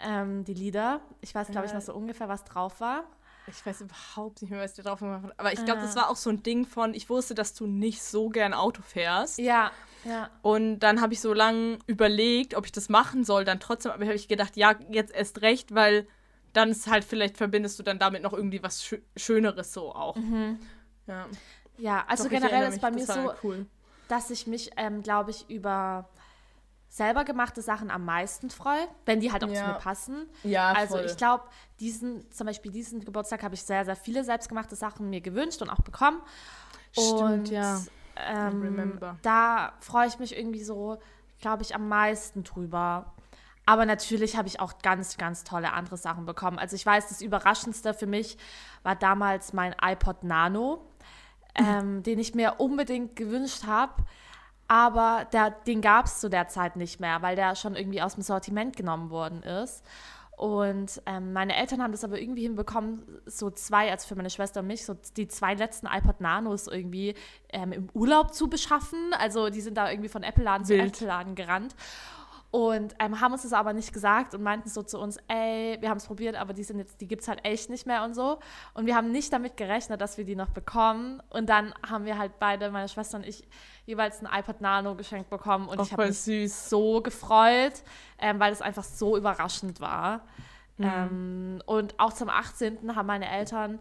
ähm, die Lieder. Ich weiß, glaube ich, noch so ungefähr, was drauf war. Ich weiß überhaupt nicht mehr, was dir drauf gemacht hat. Aber ich glaube, Ah. das war auch so ein Ding von, ich wusste, dass du nicht so gern Auto fährst. Ja, ja. Und dann habe ich so lange überlegt, ob ich das machen soll. Dann trotzdem habe ich gedacht, ja, jetzt erst recht, weil dann ist halt, vielleicht verbindest du dann damit noch irgendwie was Schö Schöneres so auch. Ja. Ja, also Doch, generell ist bei mir war so, Cool. dass ich mich, ähm, glaube ich, über selber gemachte Sachen am meisten freue, wenn die halt auch zu Ja. mir passen. Ja, Also voll. ich glaube, diesen, zum Beispiel diesen Geburtstag habe ich sehr, sehr viele selbstgemachte Sachen mir gewünscht und auch bekommen. Stimmt, und, ja. Ähm, da freue ich mich irgendwie so, glaube ich, am meisten drüber. Aber natürlich habe ich auch ganz, ganz tolle andere Sachen bekommen. Also ich weiß, das Überraschendste für mich war damals mein iPod Nano, ähm, den ich mir unbedingt gewünscht habe. Aber der, den gab es zu der Zeit nicht mehr, weil der schon irgendwie aus dem Sortiment genommen worden ist. Und ähm, meine Eltern haben das aber irgendwie hinbekommen, so zwei, also für meine Schwester und mich, so die zwei letzten iPod Nanos irgendwie ähm, im Urlaub zu beschaffen. Also die sind da irgendwie von Apple-Laden zu. Apple-Laden gerannt. Und ähm, haben uns das aber nicht gesagt und meinten so zu uns, ey, wir haben es probiert, aber die sind jetzt, die gibt es halt echt nicht mehr und so. Und wir haben nicht damit gerechnet, dass wir die noch bekommen. Und dann haben wir halt beide, meine Schwester und ich, jeweils ein iPod Nano geschenkt bekommen. Und Auch ich habe mich süß. so gefreut, ähm, weil es einfach so überraschend war. Mhm. Ähm, und auch zum 18. haben meine Eltern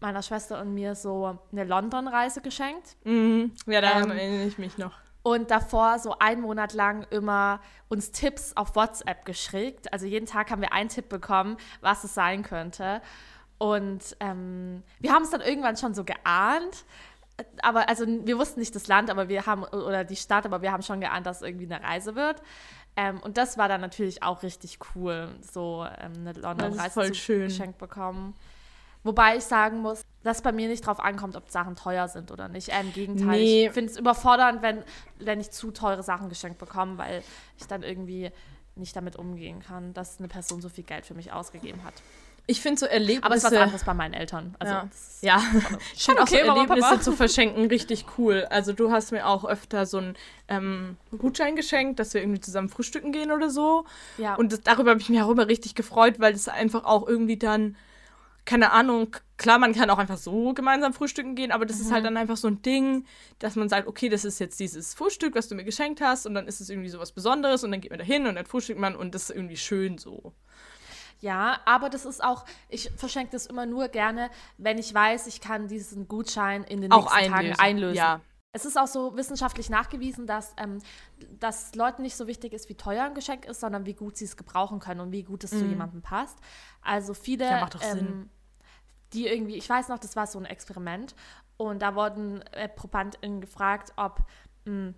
meiner Schwester und mir so eine London-Reise geschenkt. Mhm. Ja, daran Ähm, erinnere ich mich noch. Und davor so einen Monat lang immer uns Tipps auf WhatsApp geschickt. Also jeden Tag haben wir einen Tipp bekommen, was es sein könnte. Und ähm, wir haben es dann irgendwann schon so geahnt. Aber also wir wussten nicht das Land, aber wir haben, oder die Stadt, aber wir haben schon geahnt, dass es irgendwie eine Reise wird. Ähm, und das war dann natürlich auch richtig cool, so ähm, eine London-Reise geschenkt bekommen. Wobei ich sagen muss, dass bei mir nicht drauf ankommt, ob Sachen teuer sind oder nicht. Äh, Im Gegenteil, Nee. ich finde es überfordernd, wenn, wenn ich zu teure Sachen geschenkt bekomme, weil ich dann irgendwie nicht damit umgehen kann, dass eine Person so viel Geld für mich ausgegeben hat. Ich finde so Erlebnisse. Aber es ist was anderes bei meinen Eltern. Also, Ja. Ja, schon ich finde auch so okay, Mama, Erlebnisse Papa. zu verschenken richtig cool. Also du hast mir auch öfter so einen ähm, Gutschein geschenkt, dass wir irgendwie zusammen frühstücken gehen oder so. Ja. Und das, darüber habe ich mich auch immer richtig gefreut, weil es einfach auch irgendwie dann, keine Ahnung, klar, man kann auch einfach so gemeinsam frühstücken gehen, aber das ist Mhm. halt dann einfach so ein Ding, dass man sagt, okay, das ist jetzt dieses Frühstück, was du mir geschenkt hast und dann ist es irgendwie so was Besonderes und dann geht man da hin und dann frühstückt man und das ist irgendwie schön so. Ja, aber das ist auch, ich verschenke das immer nur gerne, wenn ich weiß, ich kann diesen Gutschein in den Auch nächsten einlösen. Tagen einlösen. Ja. Es ist auch so wissenschaftlich nachgewiesen, dass, ähm, dass Leuten nicht so wichtig ist, wie teuer ein Geschenk ist, sondern wie gut sie es gebrauchen können und wie gut es zu jemandem passt. Also viele, Mhm. Ja, ähm, die irgendwie, ich weiß noch, das war so ein Experiment und da wurden äh, ProbandInnen gefragt, ob mh,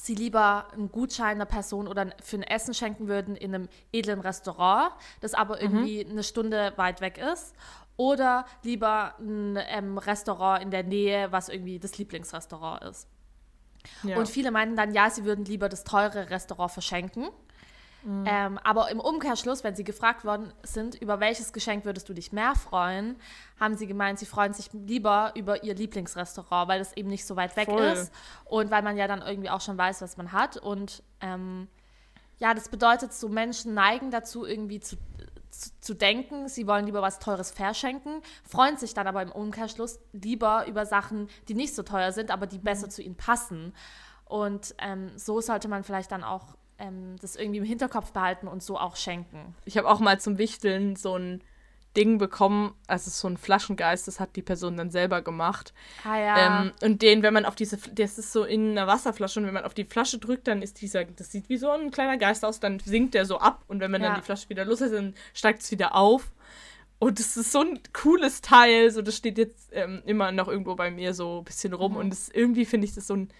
sie lieber einen Gutschein einer Person oder für ein Essen schenken würden in einem edlen Restaurant, das aber Mhm. irgendwie eine Stunde weit weg ist. Oder lieber ein ähm, Restaurant in der Nähe, was irgendwie das Lieblingsrestaurant ist. ja. Und viele meinten dann, ja, sie würden lieber das teure Restaurant verschenken. Ähm, aber im Umkehrschluss, wenn sie gefragt worden sind, über welches Geschenk würdest du dich mehr freuen, haben sie gemeint, sie freuen sich lieber über ihr Lieblingsrestaurant, weil das eben nicht so weit weg Voll. ist und weil man ja dann irgendwie auch schon weiß, was man hat. Und ähm, ja, das bedeutet, so Menschen neigen dazu, irgendwie zu, zu, zu denken, sie wollen lieber was Teures verschenken, freuen sich dann aber im Umkehrschluss lieber über Sachen, die nicht so teuer sind, aber die besser zu ihnen passen. Und ähm, so sollte man vielleicht dann auch ähm, das irgendwie im Hinterkopf behalten und so auch schenken. Ich habe auch mal zum Wichteln so ein Ding bekommen, also so ein Flaschengeist, das hat die Person dann selber gemacht. Ah ja. Ähm, und den, wenn man auf diese, das ist so in einer Wasserflasche und wenn man auf die Flasche drückt, dann ist dieser, das sieht wie so ein kleiner Geist aus, dann sinkt der so ab und wenn man Ja. dann die Flasche wieder los ist, dann steigt es wieder auf. Und das ist so ein cooles Teil, so das steht jetzt ähm, immer noch irgendwo bei mir so ein bisschen rum Mhm. und das, irgendwie finde ich das so ein,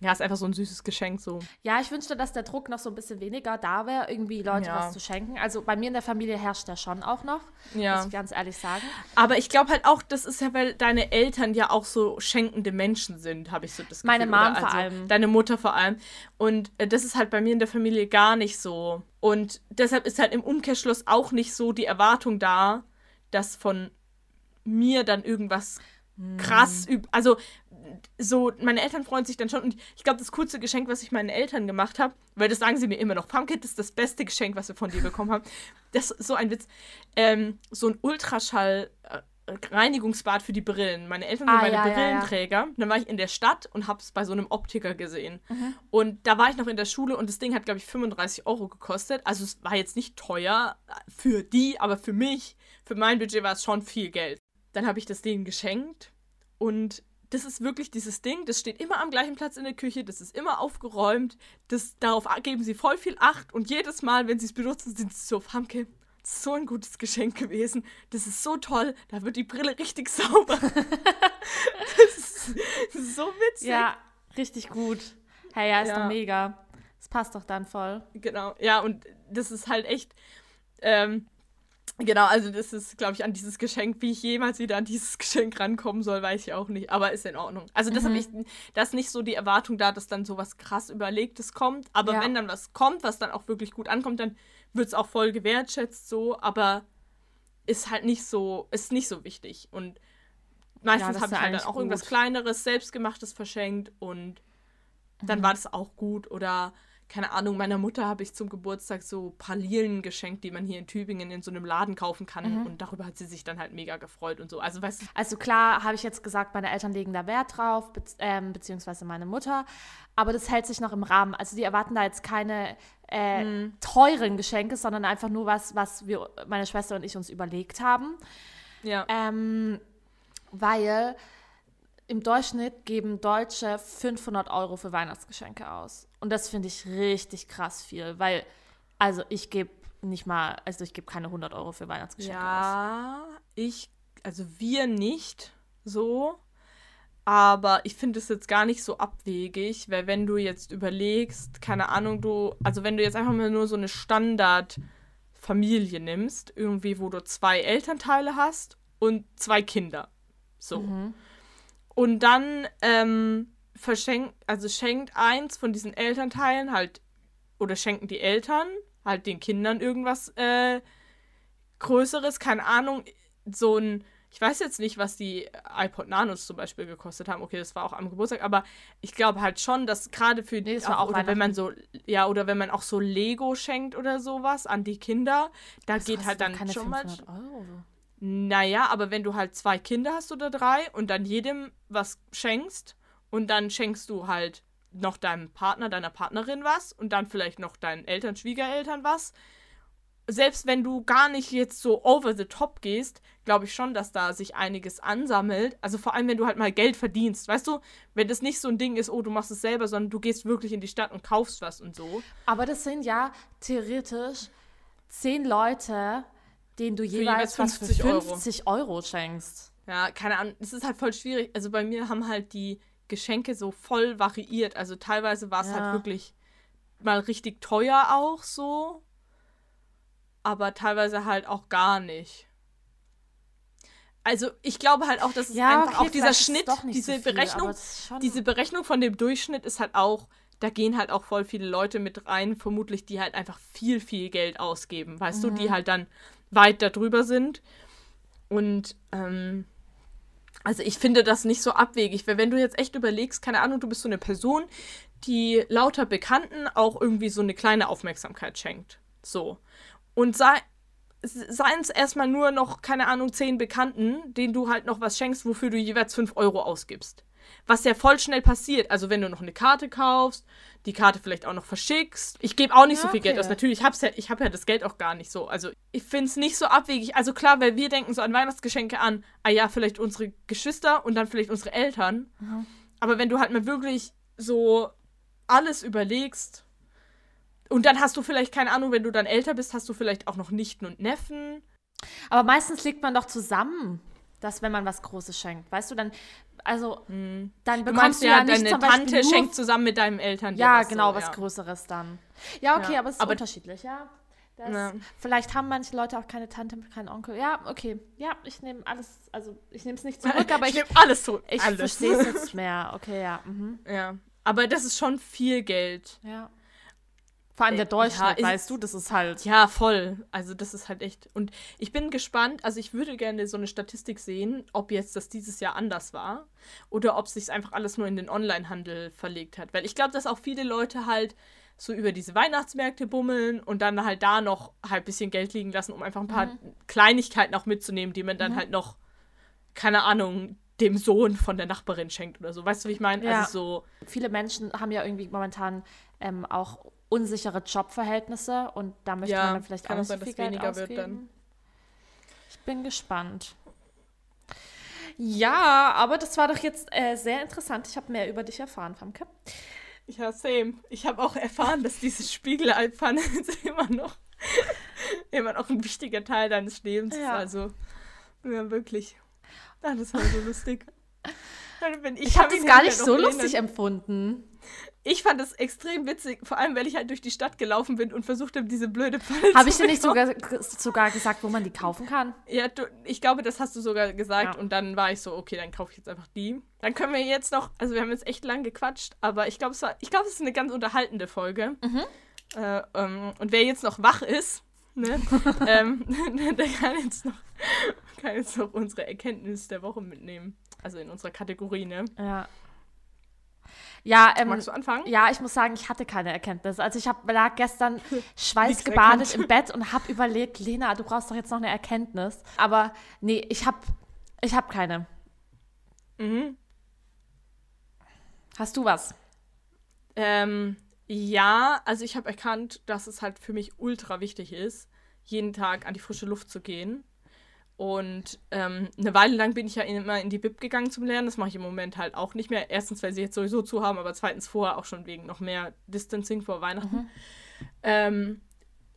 ja, ist einfach so ein süßes Geschenk so. Ja, ich wünschte, dass der Druck noch so ein bisschen weniger da wäre, irgendwie Leute Ja. was zu schenken. Also bei mir in der Familie herrscht der schon auch noch, Ja. muss ich ganz ehrlich sagen. Aber ich glaube halt auch, das ist ja, weil deine Eltern ja auch so schenkende Menschen sind, habe ich so das Gefühl. Meine Mom oder? vor also allem. Deine Mutter vor allem. Und äh, das ist halt bei mir in der Familie gar nicht so. Und deshalb ist halt im Umkehrschluss auch nicht so die Erwartung da, dass von mir dann irgendwas krass Hm. also so meine Eltern freuen sich dann schon und ich glaube das coolste Geschenk was ich meinen Eltern gemacht habe weil das sagen sie mir immer noch Pumpkin das ist das beste Geschenk was wir von dir bekommen haben das ist so ein Witz ähm, so ein Ultraschall äh, Reinigungsbad für die Brillen. Meine Eltern sind Ah, meine ja, ja, ja. Brillenträger. Dann war ich in der Stadt und habe es bei so einem Optiker gesehen. Mhm. Und da war ich noch in der Schule und das Ding hat, glaube ich, 35 Euro gekostet. Also es war jetzt nicht teuer für die, aber für mich, für mein Budget war es schon viel Geld. Dann habe ich das denen geschenkt und das ist wirklich dieses Ding, das steht immer am gleichen Platz in der Küche, das ist immer aufgeräumt, das, darauf geben sie voll viel Acht und jedes Mal, wenn sie es benutzen, sind sie so, Famke, so ein gutes Geschenk gewesen, das ist so toll, da wird die Brille richtig sauber. das, ist, das ist so witzig. Ja, richtig gut. Hey, ja, ist Ja. doch mega. Das passt doch dann voll. Genau, ja, und das ist halt echt, ähm, genau, also das ist, glaube ich, an dieses Geschenk, wie ich jemals wieder an dieses Geschenk rankommen soll, weiß ich auch nicht, aber ist in Ordnung. Also das Mhm. habe ich, da ist nicht so die Erwartung da, dass dann so was krass Überlegtes kommt, aber Ja. wenn dann was kommt, was dann auch wirklich gut ankommt, dann wird es auch voll gewertschätzt so, aber ist halt nicht so, ist nicht so wichtig und meistens das habe ich halt dann auch irgendwas gut. Kleineres, Selbstgemachtes verschenkt und dann Mhm. war das auch gut. Oder, keine Ahnung, meiner Mutter habe ich zum Geburtstag so Pralinen geschenkt, die man hier in Tübingen in so einem Laden kaufen kann. Mhm. Und darüber hat sie sich dann halt mega gefreut und so. Also, weißt du, Also klar, habe ich jetzt gesagt, meine Eltern legen da Wert drauf, be ähm, beziehungsweise meine Mutter. Aber das hält sich noch im Rahmen. Also die erwarten da jetzt keine äh, Mhm. teuren Geschenke, sondern einfach nur was, was wir, meine Schwester und ich uns überlegt haben. ja. Ähm, weil im Durchschnitt geben Deutsche 500 Euro für Weihnachtsgeschenke aus. Und das finde ich richtig krass viel, weil, also ich gebe nicht mal, also ich gebe keine 100 Euro für Weihnachtsgeschenke aus. Ja, ich, also wir nicht so. Aber ich finde es jetzt gar nicht so abwegig, weil wenn du jetzt überlegst, keine Ahnung, du, also wenn du jetzt einfach mal nur so eine Standardfamilie nimmst, irgendwie, wo du zwei Elternteile hast und zwei Kinder. So. Mhm. Und dann ähm, verschenkt, also schenkt eins von diesen Elternteilen halt, oder schenken die Eltern halt den Kindern irgendwas äh, Größeres, keine Ahnung, so ein, ich weiß jetzt nicht, was die iPod Nanos zum Beispiel gekostet haben. Okay, das war auch am Geburtstag, aber ich glaube halt schon, dass gerade für Nee, das war auch oder wenn man so, ja, oder wenn man auch so Lego schenkt oder sowas an die Kinder, da Das geht halt dann keine schon mal. 500 Euro. Naja, aber wenn du halt zwei Kinder hast oder drei und dann jedem was schenkst und dann schenkst du halt noch deinem Partner, deiner Partnerin was und dann vielleicht noch deinen Eltern, Schwiegereltern was. Selbst wenn du gar nicht jetzt so over the top gehst, glaube ich schon, dass da sich einiges ansammelt. Also vor allem, wenn du halt mal Geld verdienst. Weißt du, wenn das nicht so ein Ding ist, oh, du machst es selber, sondern du gehst wirklich in die Stadt und kaufst was und so. Aber das sind ja theoretisch zehn Leute, denen du jeweils jeweils, was 50 für Euro. 50 Euro schenkst. Ja, keine Ahnung, es ist halt voll schwierig. Also bei mir haben halt die Geschenke so voll variiert. Also teilweise war es Ja. halt wirklich mal richtig teuer auch so. Aber teilweise halt auch gar nicht. Also ich glaube halt auch, dass es Ja, einfach okay, auch dieser Schnitt, diese so viel, Berechnung, diese Berechnung von dem Durchschnitt ist halt auch, da gehen halt auch voll viele Leute mit rein, vermutlich, die halt einfach viel, viel Geld ausgeben, weißt du, Mhm. die halt dann weit darüber sind. Und ähm, also ich finde das nicht so abwegig, weil wenn du jetzt echt überlegst, keine Ahnung, du bist so eine Person, die lauter Bekannten auch irgendwie so eine kleine Aufmerksamkeit schenkt. So. Und sei, seien es erstmal nur noch, keine Ahnung, zehn Bekannten, denen du halt noch was schenkst, wofür du jeweils fünf Euro ausgibst. Was ja voll schnell passiert. Also wenn du noch eine Karte kaufst, die Karte vielleicht auch noch verschickst. Ich gebe auch nicht ja, so viel okay. Geld aus. Natürlich, ich habe ja, hab ja das Geld auch gar nicht so. Also ich finde es nicht so abwegig. Also klar, weil wir denken so an Weihnachtsgeschenke an, ah ja, vielleicht unsere Geschwister und dann vielleicht unsere Eltern. Mhm. Aber wenn du halt mal wirklich so alles überlegst, und dann hast du vielleicht, keine Ahnung, wenn du dann älter bist, hast du vielleicht auch noch Nichten und Neffen. Aber meistens liegt man doch zusammen, dass wenn man was Großes schenkt. Weißt du, dann, also, hm. dann bekommst du, du ja, ja nicht deine Tante schenkt zusammen mit deinem Eltern. Ja, genau, so, was ja. Größeres dann. Ja, okay, ja. aber es ist aber unterschiedlich, ja. Das, vielleicht haben manche Leute auch keine Tante, keinen Onkel. Ja, okay. Ja, ich nehme alles, also ich nehme es nicht zurück, aber ich, ich nehme alles zurück. Ich verstehe es jetzt mehr. Okay, ja. Mhm. Ja. Aber das ist schon viel Geld. Ja. Vor allem der äh, Durchschnitt, ja, weißt du, das ist halt. Ja, voll. Also das ist halt echt. Und ich bin gespannt, also ich würde gerne so eine Statistik sehen, ob jetzt das dieses Jahr anders war oder ob sich einfach alles nur in den Onlinehandel verlegt hat. Weil ich glaube, dass auch viele Leute halt so über diese Weihnachtsmärkte bummeln und dann halt da noch halt ein bisschen Geld liegen lassen, um einfach ein paar mhm. Kleinigkeiten auch mitzunehmen, die man dann mhm. halt noch, keine Ahnung, dem Sohn von der Nachbarin schenkt oder so. Weißt du, wie ich meine? Ja. Also so. Viele Menschen haben ja irgendwie momentan ähm, auch unsichere Jobverhältnisse und da möchte ja, man dann vielleicht auch nicht so viel Geld ausgeben. Wird dann. Ich bin gespannt. Ja, aber das war doch jetzt äh, sehr interessant. Ich habe mehr über dich erfahren, Famke. Ja, same. Ich habe auch erfahren, dass diese Spiegelei-Pfanne immer noch immer noch ein wichtiger Teil deines Lebens ja. ist. Also, ja, wirklich. Ah, das war so lustig. Ich, ich habe es gar nicht so lustig empfunden ich fand es extrem witzig, vor allem, weil ich halt durch die Stadt gelaufen bin und versucht habe, diese blöde Pfanne Habe ich dir nicht sogar, sogar gesagt, wo man die kaufen kann? Ja, du, ich glaube, das hast du sogar gesagt ja. und dann war ich so, okay, dann kaufe ich jetzt einfach die. Dann können wir jetzt noch, also wir haben jetzt echt lang gequatscht, aber ich glaube, es, ich glaub, es ist eine ganz unterhaltende Folge. Mhm. Äh, ähm, und wer jetzt noch wach ist, ne, ähm, der kann jetzt, noch, kann jetzt noch unsere Erkenntnis der Woche mitnehmen. Also in unserer Kategorie, ne? Ja. Ja, ähm, Magst du anfangen? Ja, ich muss sagen, ich hatte keine Erkenntnis. Also ich hab, lag gestern schweißgebadet im Bett und habe überlegt, Lena, du brauchst doch jetzt noch eine Erkenntnis. Aber nee, ich habe ich hab keine. Mhm. Hast du was? Ähm, ja, also ich habe erkannt, dass es halt für mich ultra wichtig ist, jeden Tag an die frische Luft zu gehen. Und ähm, eine Weile lang bin ich ja immer in die Bib gegangen zum Lernen. Das mache ich im Moment halt auch nicht mehr. Erstens, weil sie jetzt sowieso zu haben, aber zweitens vorher auch schon wegen noch mehr Distancing vor Weihnachten. Mhm. Ähm,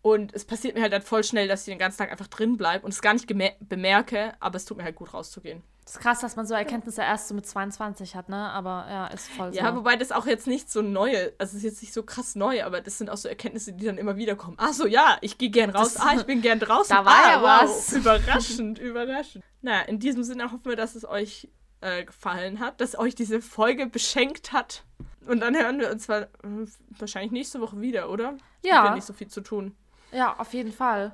und es passiert mir halt, halt voll schnell, dass ich den ganzen Tag einfach drin bleibe und es gar nicht bemerke, aber es tut mir halt gut rauszugehen. Ist krass, dass man so Erkenntnisse erst so mit 22 hat, ne? Aber ja, ist voll so. Ja, wobei das auch jetzt nicht so neue, also es ist jetzt nicht so krass neu, aber das sind auch so Erkenntnisse, die dann immer wieder kommen. Ach so, ja, ich gehe gern raus. Das, ah, ich bin gern draußen. Da war ah, ja wow. was. Überraschend, überraschend. Na, in diesem Sinne hoffen wir, dass es euch äh, gefallen hat, dass euch diese Folge beschenkt hat. Und dann hören wir uns zwar wahrscheinlich nächste Woche wieder, oder? Ja. Hat nicht so viel zu tun. Ja, auf jeden Fall.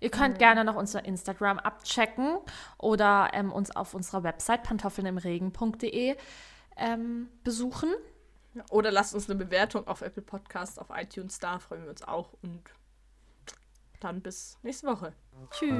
Ihr könnt mhm. gerne noch unser Instagram abchecken oder ähm, uns auf unserer Website pantoffelnimregen.de ähm, besuchen. Oder lasst uns eine Bewertung auf Apple Podcasts, auf iTunes da, freuen wir uns auch. Und dann bis nächste Woche. Tschüss.